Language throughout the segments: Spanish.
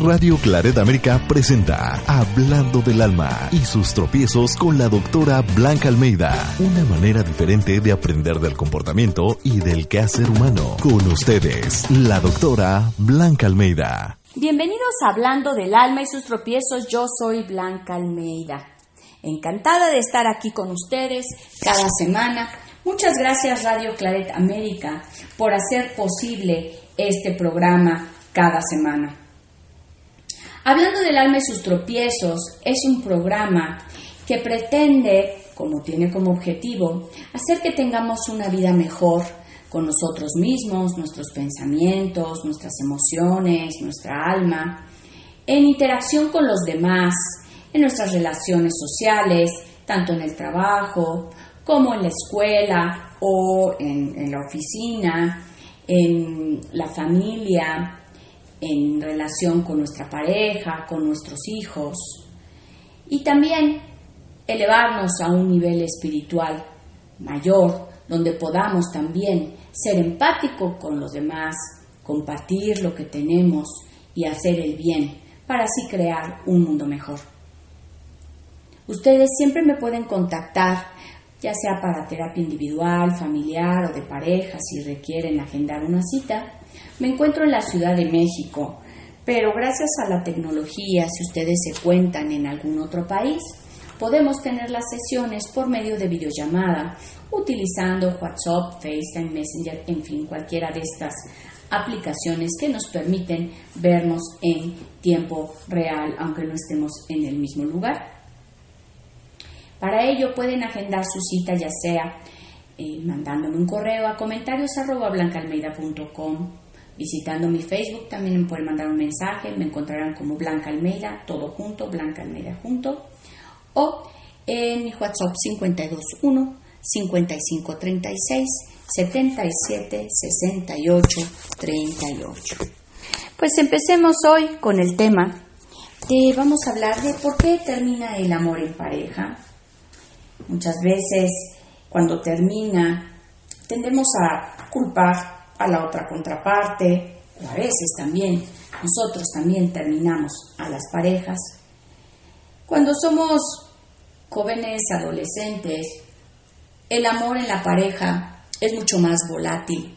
Radio Claret América presenta Hablando del Alma y sus tropiezos con la doctora Blanca Almeida. Una manera diferente de aprender del comportamiento y del quehacer humano. Con ustedes, la doctora Blanca Almeida. Bienvenidos a Hablando del Alma y sus tropiezos. Yo soy Blanca Almeida. Encantada de estar aquí con ustedes cada semana. Muchas gracias Radio Claret América por hacer posible este programa cada semana. Hablando del alma y sus tropiezos, es un programa que pretende, como tiene como objetivo, hacer que tengamos una vida mejor con nosotros mismos, nuestros pensamientos, nuestras emociones, nuestra alma, en interacción con los demás, en nuestras relaciones sociales, tanto en el trabajo como en la escuela o en, la oficina, en la familia, en relación con nuestra pareja, con nuestros hijos y también elevarnos a un nivel espiritual mayor donde podamos también ser empáticos con los demás, compartir lo que tenemos y hacer el bien para así crear un mundo mejor. Ustedes siempre me pueden contactar, ya sea para terapia individual, familiar o de pareja, si requieren agendar una cita me encuentro en la Ciudad de México, pero gracias a la tecnología, si ustedes se cuentan en algún otro país, podemos tener las sesiones por medio de videollamada, utilizando WhatsApp, FaceTime, Messenger, en fin, cualquiera de estas aplicaciones que nos permiten vernos en tiempo real, aunque no estemos en el mismo lugar. Para ello pueden agendar su cita ya sea eh, mandándome un correo a comentarios arroba Visitando mi Facebook también me pueden mandar un mensaje, me encontrarán como Blanca Almeida, todo junto, Blanca Almeida junto, o en mi WhatsApp 521 5536 77 68 38. Pues empecemos hoy con el tema de, vamos a hablar de por qué termina el amor en pareja. Muchas veces cuando termina tendemos a culpar a la otra contraparte, o a veces también nosotros también terminamos a las parejas. Cuando somos jóvenes, adolescentes, el amor en la pareja es mucho más volátil.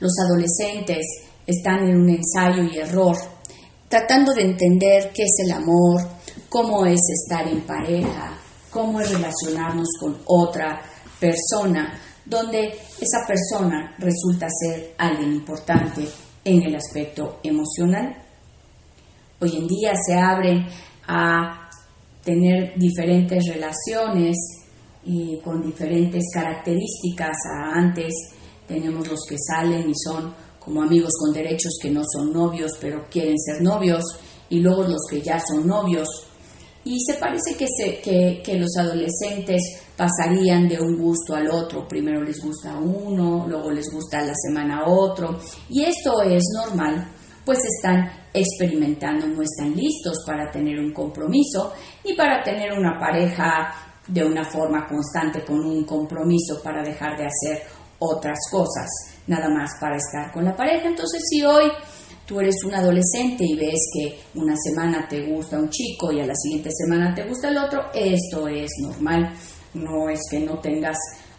Los adolescentes están en un ensayo y error, tratando de entender qué es el amor, cómo es estar en pareja, cómo es relacionarnos con otra persona, donde esa persona resulta ser alguien importante en el aspecto emocional. Hoy en día se abren a tener diferentes relaciones y con diferentes características. antes tenemos los que salen y son como amigos con derechos que no son novios pero quieren ser novios y luego los que ya son novios y se parece que, se, que, los adolescentes pasarían de un gusto al otro. Primero les gusta uno, luego les gusta la semana otro. Y esto es normal, pues están experimentando, no están listos para tener un compromiso ni para tener una pareja de una forma constante con un compromiso para dejar de hacer otras cosas, nada más para estar con la pareja. Entonces, si hoy tú eres un adolescente y ves que una semana te gusta un chico y a la siguiente semana te gusta el otro, esto es normal. No es que no tengas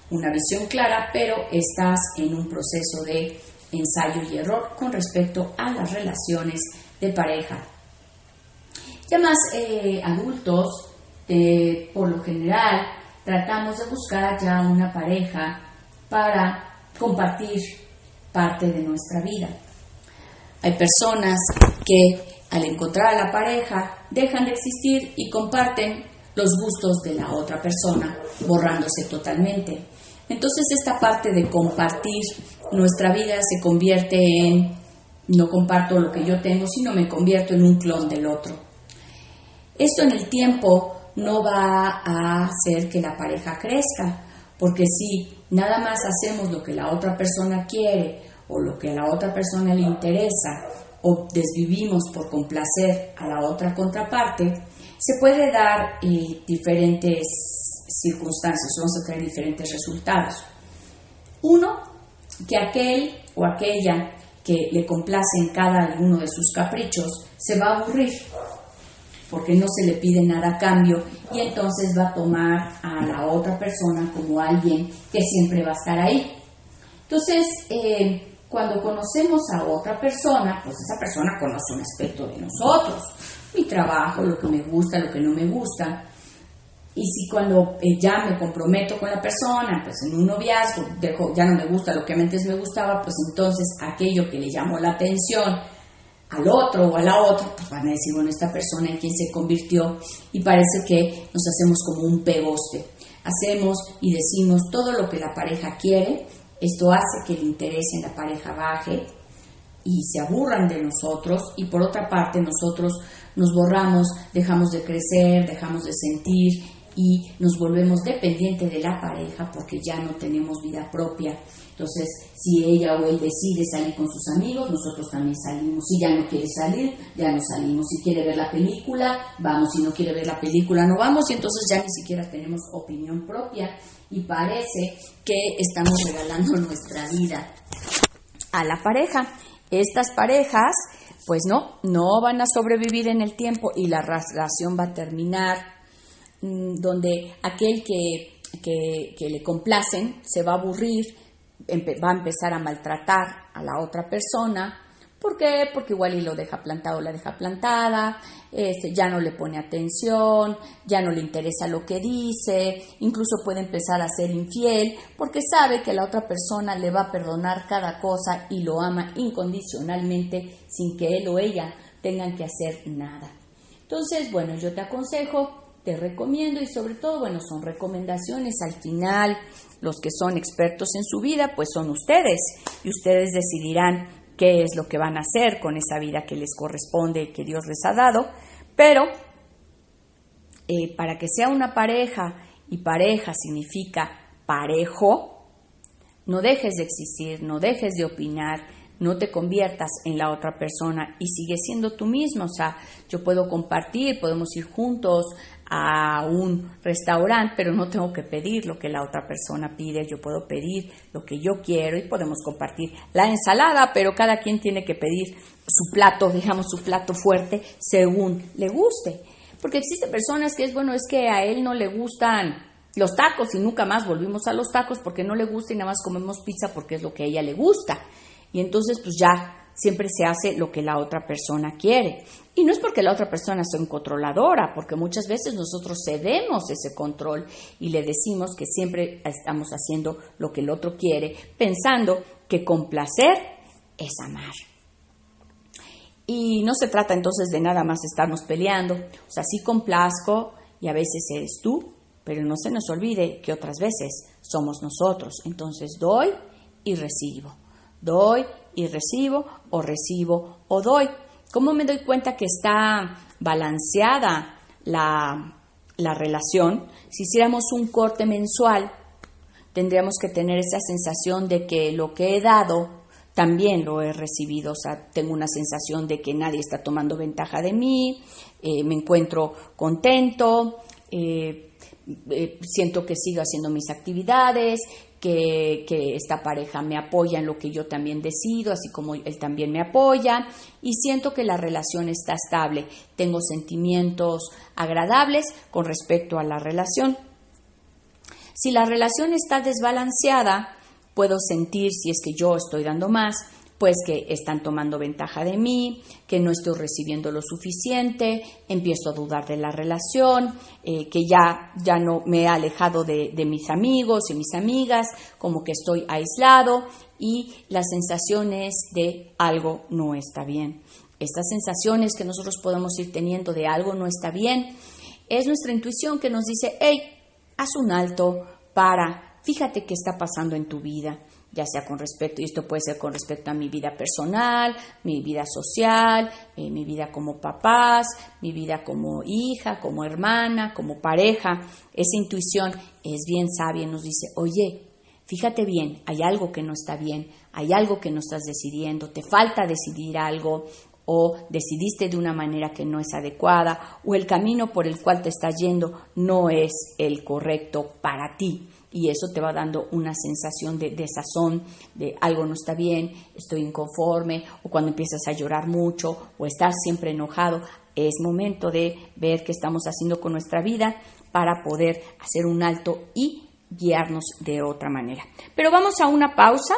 una visión clara, pero estás en un proceso de ensayo y error con respecto a las relaciones de pareja. Ya más eh, adultos, eh, por lo general, tratamos de buscar ya una pareja para compartir parte de nuestra vida. Hay personas que al encontrar a la pareja dejan de existir y comparten los gustos de la otra persona, borrándose totalmente. Entonces esta parte de compartir nuestra vida se convierte en no comparto lo que yo tengo, sino me convierto en un clon del otro. Esto en el tiempo no va a hacer que la pareja crezca, porque si nada más hacemos lo que la otra persona quiere o lo que a la otra persona le interesa o desvivimos por complacer a la otra contraparte, se puede dar eh, diferentes circunstancias, vamos a tener diferentes resultados. Uno, que aquel o aquella que le complace en cada uno de sus caprichos se va a aburrir porque no se le pide nada a cambio y entonces va a tomar a la otra persona como alguien que siempre va a estar ahí. Entonces, eh, cuando conocemos a otra persona, pues esa persona conoce un aspecto de nosotros, mi trabajo, lo que me gusta, lo que no me gusta. Y si cuando eh, ya me comprometo con la persona, pues en un noviazgo, ya no me gusta lo que antes me gustaba, pues entonces aquello que le llamó la atención al otro o a la otra, pues van a decir, bueno, esta persona en quien se convirtió y parece que nos hacemos como un pegoste. Hacemos y decimos todo lo que la pareja quiere, esto hace que el interés en la pareja baje y se aburran de nosotros y por otra parte nosotros nos borramos, dejamos de crecer, dejamos de sentir y nos volvemos dependientes de la pareja porque ya no tenemos vida propia. Entonces, si ella o él decide salir con sus amigos, nosotros también salimos. Si ya no quiere salir, ya no salimos. Si quiere ver la película, vamos. Si no quiere ver la película, no vamos. Y entonces ya ni siquiera tenemos opinión propia y parece que estamos regalando nuestra vida a la pareja. Estas parejas, pues no, no van a sobrevivir en el tiempo y la relación va a terminar mm, donde aquel que, que, le complacen se va a aburrir, va a empezar a maltratar a la otra persona ¿Por qué? Porque igual y lo deja plantado, la deja plantada, este, ya no le pone atención, ya no le interesa lo que dice, incluso puede empezar a ser infiel porque sabe que la otra persona le va a perdonar cada cosa y lo ama incondicionalmente sin que él o ella tengan que hacer nada. Entonces, bueno, yo te aconsejo, te recomiendo y sobre todo, bueno, son recomendaciones al final. Los que son expertos en su vida, pues son ustedes y ustedes decidirán qué es lo que van a hacer con esa vida que les corresponde y que Dios les ha dado, pero eh, para que sea una pareja, y pareja significa parejo, no dejes de existir, no dejes de opinar, no te conviertas en la otra persona y sigue siendo tú mismo. O sea, yo puedo compartir, podemos ir juntos a un restaurante, pero no tengo que pedir lo que la otra persona pide, yo puedo pedir lo que yo quiero y podemos compartir la ensalada, pero cada quien tiene que pedir su plato, digamos, su plato fuerte según le guste. Porque existen personas que es bueno, es que a él no le gustan los tacos y nunca más volvimos a los tacos porque no le gusta y nada más comemos pizza porque es lo que a ella le gusta. Y entonces pues ya siempre se hace lo que la otra persona quiere. Y no es porque la otra persona sea un controladora, porque muchas veces nosotros cedemos ese control y le decimos que siempre estamos haciendo lo que el otro quiere, pensando que complacer es amar. Y no se trata entonces de nada más estarnos peleando. O sea, sí complazco y a veces eres tú, pero no se nos olvide que otras veces somos nosotros. Entonces doy y recibo. Doy y recibo o recibo o doy. ¿Cómo me doy cuenta que está balanceada la, la relación? Si hiciéramos un corte mensual, tendríamos que tener esa sensación de que lo que he dado también lo he recibido, o sea, tengo una sensación de que nadie está tomando ventaja de mí, eh, me encuentro contento, eh, eh, siento que sigo haciendo mis actividades, que, esta pareja me apoya en lo que yo también decido, así como él también me apoya, y siento que la relación está estable. Tengo sentimientos agradables con respecto a la relación. Si la relación está desbalanceada, puedo sentir si es que yo estoy dando más, pues que están tomando ventaja de mí, que no estoy recibiendo lo suficiente, empiezo a dudar de la relación, eh, que ya, ya no me he alejado de, de mis amigos y mis amigas, como que estoy aislado y las sensaciones de algo no está bien. Estas sensaciones que nosotros podemos ir teniendo de algo no está bien, es nuestra intuición que nos dice, hey, haz un alto para, fíjate qué está pasando en tu vida ya sea con respecto, y esto puede ser con respecto a mi vida personal, mi vida social, eh, mi vida como papás, mi vida como hija, como hermana, como pareja. Esa intuición es bien sabia, nos dice, oye, fíjate bien, hay algo que no está bien, hay algo que no estás decidiendo, te falta decidir algo, o decidiste de una manera que no es adecuada, o el camino por el cual te estás yendo no es el correcto para ti y eso te va dando una sensación de desazón, de algo no está bien, estoy inconforme, o cuando empiezas a llorar mucho o estás siempre enojado, es momento de ver qué estamos haciendo con nuestra vida para poder hacer un alto y guiarnos de otra manera. Pero vamos a una pausa.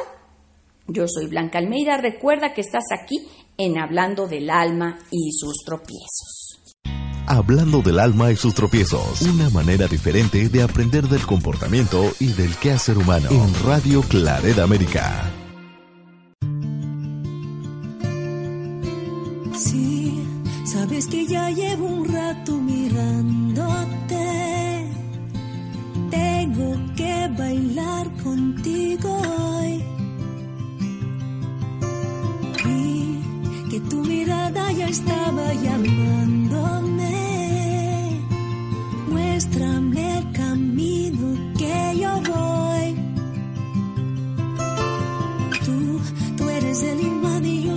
Yo soy Blanca Almeida. Recuerda que estás aquí en Hablando del Alma y sus tropiezos. Hablando del alma y sus tropiezos. Una manera diferente de aprender del comportamiento y del quehacer humano. En Radio Claret América. Sí, sabes que ya llevo un rato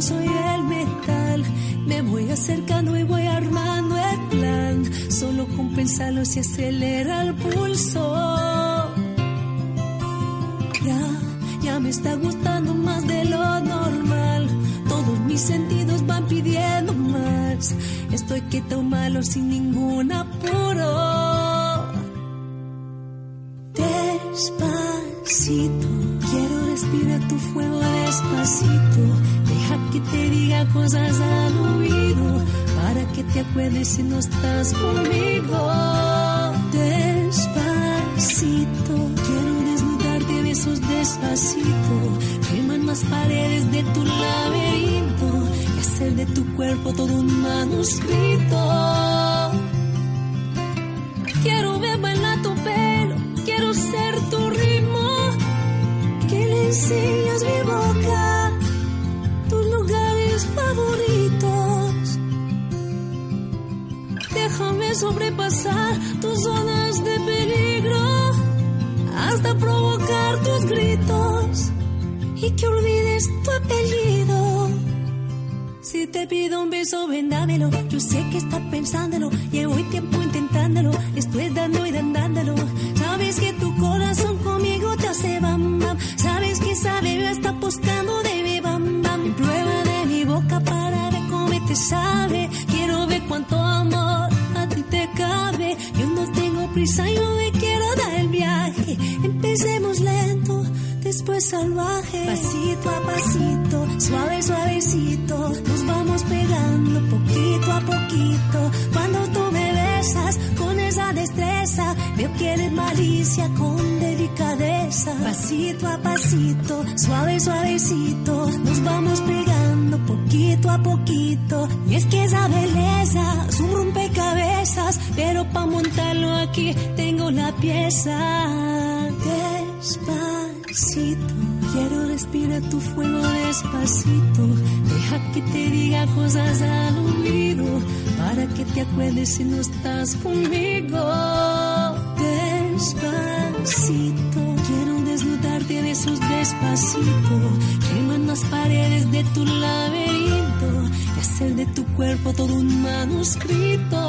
soy el metal. Me voy acercando y voy armando el plan. Solo con pensarlo se acelera el pulso. Ya, ya me está gustando más de lo normal. Todos mis sentidos van pidiendo más. Estoy quieto malo sin ningún apuro. Despacito, quiero respirar tu fuego despacito. Deja que te diga cosas al oído para que te acuerdes si no estás conmigo. Despacito, quiero desnudarte besos despacito. Queman las paredes de tu laberinto y hacer de tu cuerpo todo un manuscrito. Quiero ver bailar tu pelo, quiero ser tu ritmo. Que le enseñas mi boca, Sobrepasar tus zonas de peligro hasta provocar tus gritos y que olvides tu apellido. Si te pido un beso, ven dámelo. Yo sé que estás pensándolo. Llevo tiempo intentándolo. Estoy dando y dándolo. Sabes que tu corazón conmigo te hace bam bam. Sabes que esa bebé está buscando de mi bam bam. Prueba de mi boca para ver cómo te sabe. Prisa no me quiero dar el viaje. Empecemos lento después salvaje. Pasito a pasito, suave, suavecito, nos vamos pegando poquito a poquito. Cuando tú me besas con esa destreza, veo que eres malicia con delicadeza. Pasito a pasito, suave, suavecito, nos vamos pegando poquito a poquito. Y es que esa belleza es un rompecabezas, pero para montarlo aquí tengo la pieza. Despacito, quiero respirar tu fuego despacito. Deja que te diga cosas al oído para que te acuerdes si no estás conmigo. Despacito, quiero desnudarte de esos despacito. Queman las paredes de tu laberinto hacer de tu cuerpo todo un manuscrito.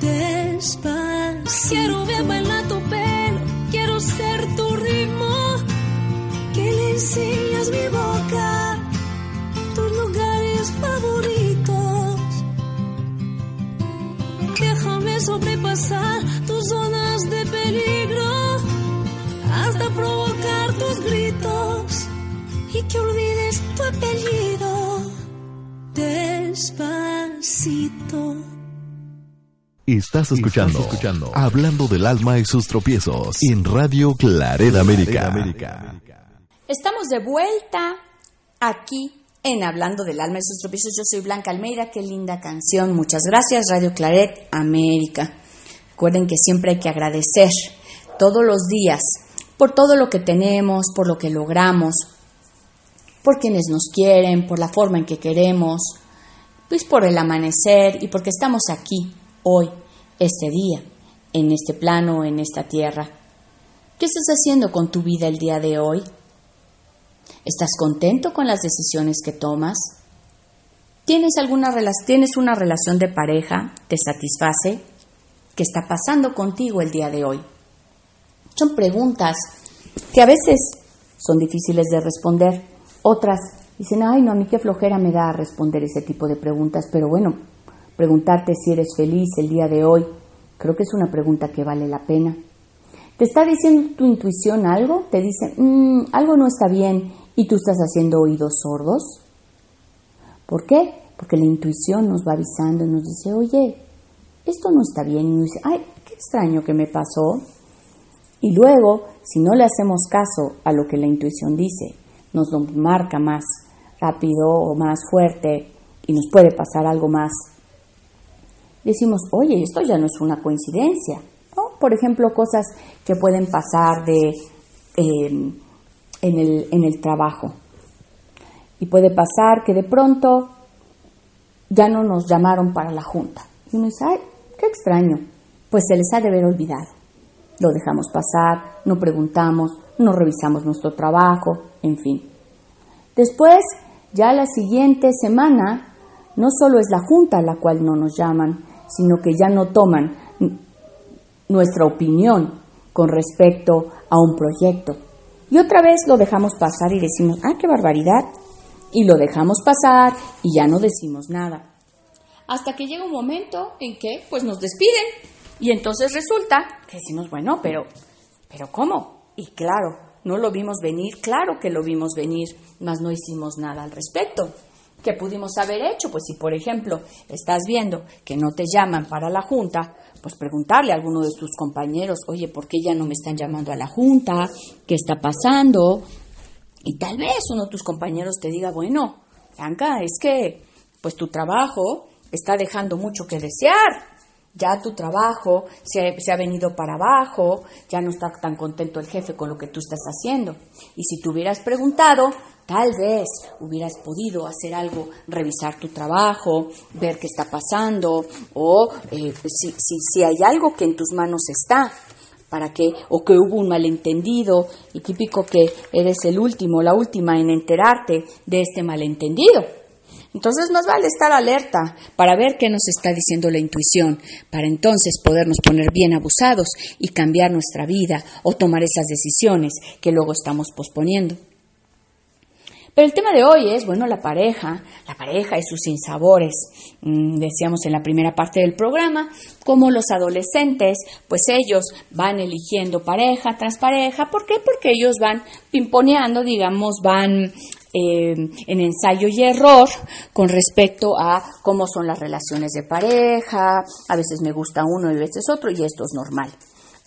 Despacito, quiero ver bailar tu pelo, quiero ser tu ritmo. Que le enseñas mi boca, tus lugares favoritos. Déjame sobrepasar tus zonas de peligro hasta provocar tus gritos y que olvides tu apellido. Estás escuchando, escuchando Hablando del alma y sus tropiezos en Radio Claret América. Estamos de vuelta aquí en Hablando del alma y sus tropiezos. Yo soy Blanca Almeida, qué linda canción. Muchas gracias, Radio Claret América. Recuerden que siempre hay que agradecer todos los días por todo lo que tenemos, por lo que logramos, por quienes nos quieren, por la forma en que queremos, pues por el amanecer y porque estamos aquí, hoy, este día, en este plano, en esta tierra. ¿Qué estás haciendo con tu vida el día de hoy? ¿Estás contento con las decisiones que tomas? ¿Tienes, alguna ¿Tienes una relación de pareja? ¿Te satisface? ¿Qué está pasando contigo el día de hoy? Son preguntas que a veces son difíciles de responder. Otras dicen, ay, no, a mí qué flojera me da responder ese tipo de preguntas, pero bueno, preguntarte si eres feliz el día de hoy, creo que es una pregunta que vale la pena. ¿Te está diciendo tu intuición algo? ¿Te dice, mm, algo no está bien y tú estás haciendo oídos sordos? ¿Por qué? Porque la intuición nos va avisando y nos dice, oye, esto no está bien. Y nos dice, ay, qué extraño que me pasó. Y luego, si no le hacemos caso a lo que la intuición dice, nos lo marca más rápido o más fuerte y nos puede pasar algo más. Decimos, oye, esto ya no es una coincidencia. Por ejemplo, cosas que pueden pasar de, em, en, el, en el trabajo. Y puede pasar que de pronto ya no nos llamaron para la junta. Y uno dice, ay, qué extraño. Pues se les ha de haber olvidado. Lo dejamos pasar, no preguntamos, no revisamos nuestro trabajo, en fin. Después, ya la siguiente semana, no solo es la junta a la cual no nos llaman, sino que ya no toman nuestra opinión con respecto a un proyecto. Y otra vez lo dejamos pasar y decimos, ah, qué barbaridad. Y lo dejamos pasar y ya no decimos nada. Hasta que llega un momento en que pues nos despiden. Y entonces resulta que decimos, bueno, pero, pero ¿cómo? Y claro, no lo vimos venir, claro que lo vimos venir, mas no hicimos nada al respecto. ¿Qué pudimos haber hecho? Pues si, por ejemplo, estás viendo que no te llaman para la junta, pues preguntarle a alguno de tus compañeros, oye, ¿por qué ya no me están llamando a la junta? ¿Qué está pasando? Y tal vez uno de tus compañeros te diga, bueno, Blanca, es que pues tu trabajo está dejando mucho que desear. Ya tu trabajo se ha, se ha, venido para abajo, ya no está tan contento el jefe con lo que tú estás haciendo. Y si te hubieras preguntado, Tal vez hubieras podido hacer algo, revisar tu trabajo, ver qué está pasando, o eh, si, si, hay algo que en tus manos está, para que, o que hubo un malentendido, y típico que eres el último, la última en enterarte de este malentendido. Entonces más vale estar alerta para ver qué nos está diciendo la intuición, para entonces podernos poner bien abusados y cambiar nuestra vida o tomar esas decisiones que luego estamos posponiendo. Pero el tema de hoy es, bueno, la pareja, la pareja y sus sinsabores. Mm, decíamos en la primera parte del programa, como los adolescentes, pues ellos van eligiendo pareja tras pareja. ¿Por qué? Porque ellos van pimponeando, digamos, van eh, en ensayo y error con respecto a cómo son las relaciones de pareja. A veces me gusta uno y a veces otro y esto es normal.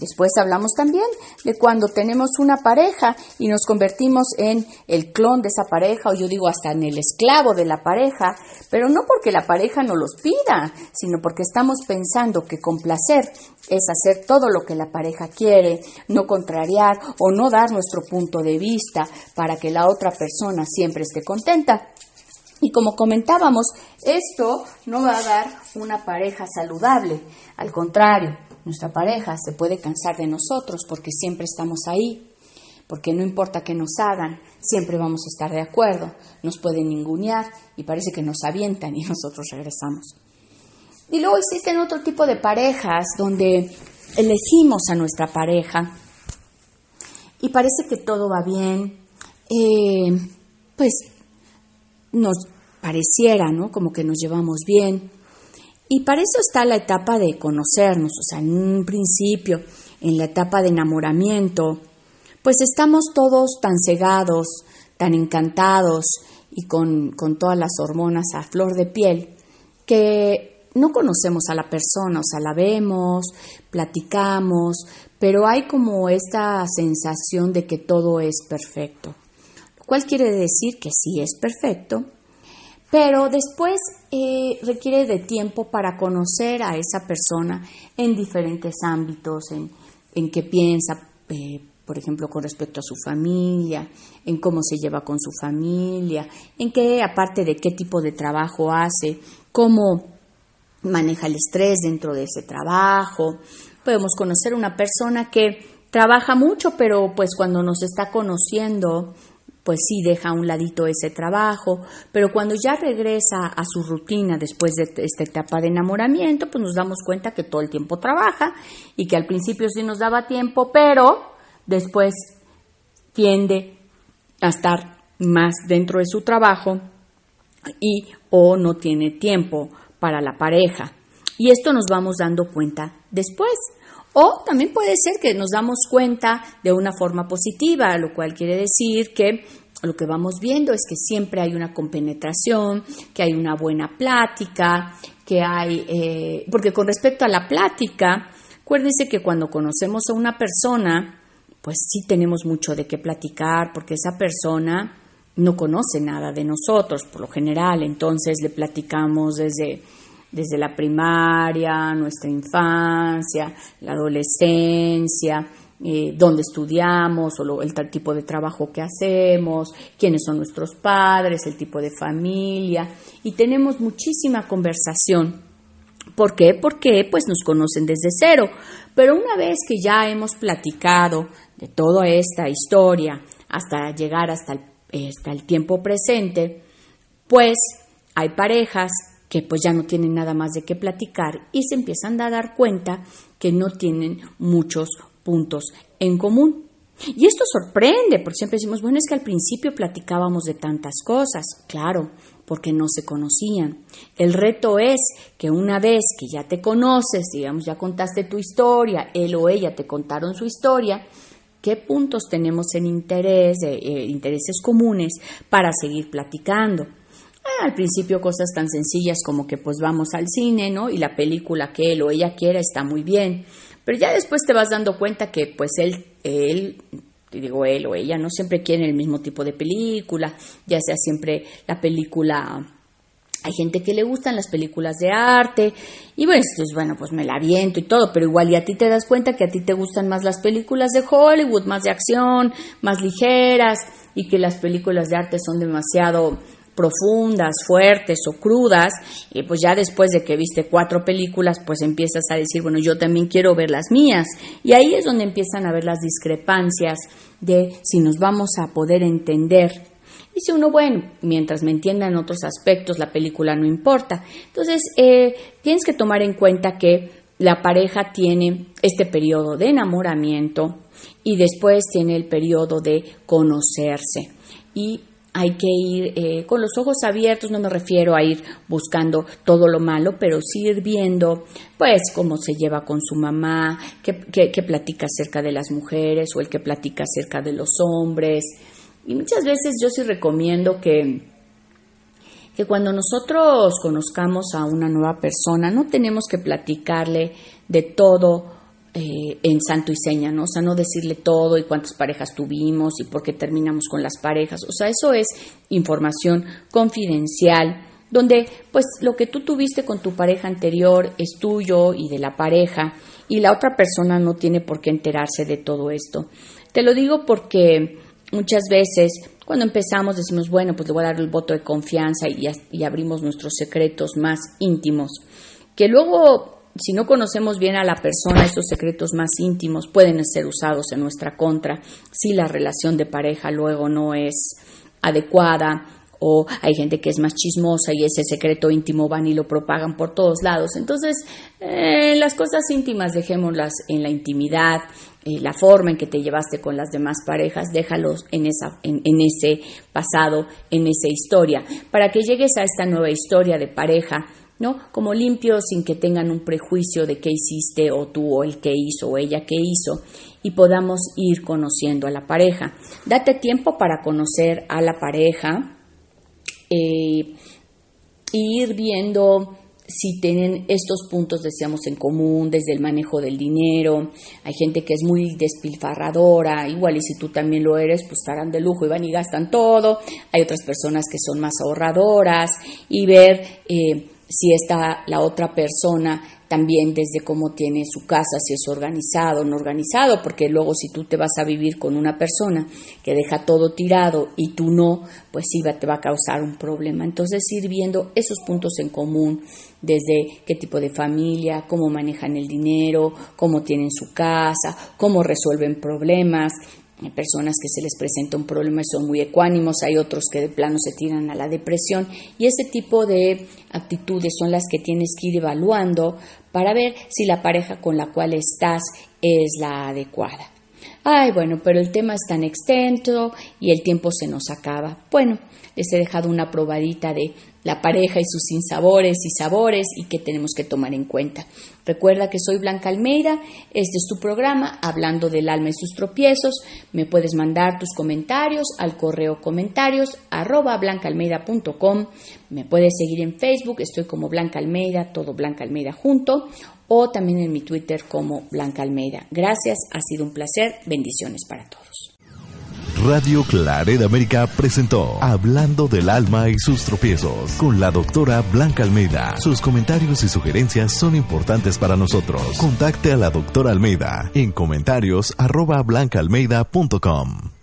Después hablamos también de cuando tenemos una pareja y nos convertimos en el clon de esa pareja, o yo digo hasta en el esclavo de la pareja, pero no porque la pareja no los pida, sino porque estamos pensando que complacer es hacer todo lo que la pareja quiere, no contrariar o no dar nuestro punto de vista para que la otra persona siempre esté contenta. Y como comentábamos, esto no va a dar una pareja saludable, al contrario, nuestra pareja se puede cansar de nosotros porque siempre estamos ahí, porque no importa que nos hagan, siempre vamos a estar de acuerdo, nos pueden ningunear y parece que nos avientan y nosotros regresamos. Y luego existen otro tipo de parejas donde elegimos a nuestra pareja y parece que todo va bien, eh, pues nos pareciera, ¿no? Como que nos llevamos bien, y para eso está la etapa de conocernos, o sea, en un principio, en la etapa de enamoramiento, pues estamos todos tan cegados, tan encantados y con, con todas las hormonas a flor de piel, que no conocemos a la persona, o sea, la vemos, platicamos, pero hay como esta sensación de que todo es perfecto, lo cual quiere decir que sí es perfecto, pero después eh, requiere de tiempo para conocer a esa persona en diferentes ámbitos, en, qué piensa, eh, por ejemplo, con respecto a su familia, en cómo se lleva con su familia, en qué, aparte de qué tipo de trabajo hace, cómo maneja el estrés dentro de ese trabajo. Podemos conocer una persona que trabaja mucho, pero pues cuando nos está conociendo, pues sí deja a un ladito ese trabajo, pero cuando ya regresa a su rutina después de esta etapa de enamoramiento, pues nos damos cuenta que todo el tiempo trabaja y que al principio sí nos daba tiempo, pero después tiende a estar más dentro de su trabajo y o no tiene tiempo para la pareja. Y esto nos vamos dando cuenta después. O también puede ser que nos damos cuenta de una forma positiva, lo cual quiere decir que lo que vamos viendo es que siempre hay una compenetración, que hay una buena plática, que hay, eh, porque con respecto a la plática, acuérdense que cuando conocemos a una persona, pues sí tenemos mucho de qué platicar, porque esa persona no conoce nada de nosotros, por lo general, entonces le platicamos desde desde la primaria, nuestra infancia, la adolescencia, eh, dónde estudiamos o el tipo de trabajo que hacemos, quiénes son nuestros padres, el tipo de familia y tenemos muchísima conversación. ¿Por qué? Porque pues nos conocen desde cero. Pero una vez que ya hemos platicado de toda esta historia hasta llegar hasta hasta el tiempo presente, pues hay parejas que pues ya no tienen nada más de qué platicar y se empiezan a dar cuenta que no tienen muchos puntos en común. Y esto sorprende, porque siempre decimos, bueno, es que al principio platicábamos de tantas cosas, claro, porque no se conocían. El reto es que una vez que ya te conoces, digamos, ya contaste tu historia, él o ella te contaron su historia, qué puntos tenemos en interés, eh, intereses comunes para seguir platicando. Al principio cosas tan sencillas como que pues vamos al cine, ¿no? Y la película que él o ella quiera está muy bien. Pero ya después te vas dando cuenta que pues él, él, digo él o ella, no siempre quieren el mismo tipo de película, ya sea siempre la película hay gente que le gustan las películas de arte y bueno, pues bueno, pues me la viento y todo, pero igual y a ti te das cuenta que a ti te gustan más las películas de Hollywood, más de acción, más ligeras y que las películas de arte son demasiado profundas, fuertes o crudas, y pues ya después de que viste cuatro películas, pues empiezas a decir, bueno, yo también quiero ver las mías. Y ahí es donde empiezan a ver las discrepancias de si nos vamos a poder entender. Dice uno, bueno, mientras me entienda en otros aspectos, la película no importa. Entonces, eh, tienes que tomar en cuenta que la pareja tiene este periodo de enamoramiento y después tiene el periodo de conocerse. Y hay que ir eh, con los ojos abiertos, no me refiero a ir buscando todo lo malo, pero sí ir viendo, pues, cómo se lleva con su mamá, qué, platica acerca de las mujeres o el que platica acerca de los hombres. Y muchas veces yo sí recomiendo que, que cuando nosotros conozcamos a una nueva persona, no tenemos que platicarle de todo eh, en santo y seña, ¿no? O sea, no decirle todo y cuántas parejas tuvimos y por qué terminamos con las parejas. O sea, eso es información confidencial, donde pues lo que tú tuviste con tu pareja anterior es tuyo y de la pareja y la otra persona no tiene por qué enterarse de todo esto. Te lo digo porque muchas veces cuando empezamos decimos, bueno, pues le voy a dar el voto de confianza y, y abrimos nuestros secretos más íntimos, que luego si no conocemos bien a la persona, esos secretos más íntimos pueden ser usados en nuestra contra si la relación de pareja luego no es adecuada o hay gente que es más chismosa y ese secreto íntimo van y lo propagan por todos lados. Entonces, eh, las cosas íntimas dejémoslas en la intimidad, eh, la forma en que te llevaste con las demás parejas, déjalos en, esa, en, en ese pasado, en esa historia, para que llegues a esta nueva historia de pareja ¿no? Como limpio sin que tengan un prejuicio de qué hiciste o tú o el que hizo o ella que hizo y podamos ir conociendo a la pareja. Date tiempo para conocer a la pareja e ir viendo si tienen estos puntos, decíamos, en común, desde el manejo del dinero. Hay gente que es muy despilfarradora, igual y si tú también lo eres, pues estarán de lujo y van y gastan todo. Hay otras personas que son más ahorradoras y ver... Eh, si está la otra persona también desde cómo tiene su casa, si es organizado o no organizado, porque luego si tú te vas a vivir con una persona que deja todo tirado y tú no, pues sí te va a causar un problema. Entonces ir viendo esos puntos en común, desde qué tipo de familia, cómo manejan el dinero, cómo tienen su casa, cómo resuelven problemas, hay personas que se les presenta un problema y son muy ecuánimos, hay otros que de plano se tiran a la depresión y ese tipo de actitudes son las que tienes que ir evaluando para ver si la pareja con la cual estás es la adecuada. Ay, bueno, pero el tema es tan extenso y el tiempo se nos acaba. Bueno, les he dejado una probadita de la pareja y sus sinsabores y sabores y que tenemos que tomar en cuenta. Recuerda que soy Blanca Almeida, este es tu programa Hablando del alma y sus tropiezos. Me puedes mandar tus comentarios al correo comentarios arroba blancaalmeida.com. Me puedes seguir en Facebook, estoy como Blanca Almeida, todo Blanca Almeida junto, o también en mi Twitter como Blanca Almeida. Gracias, ha sido un placer, bendiciones para todos. Radio Claret América presentó Hablando del alma y sus tropiezos con la doctora Blanca Almeida. Sus comentarios y sugerencias son importantes para nosotros. Contacte a la doctora Almeida en comentarios arroba blancaalmeida.com.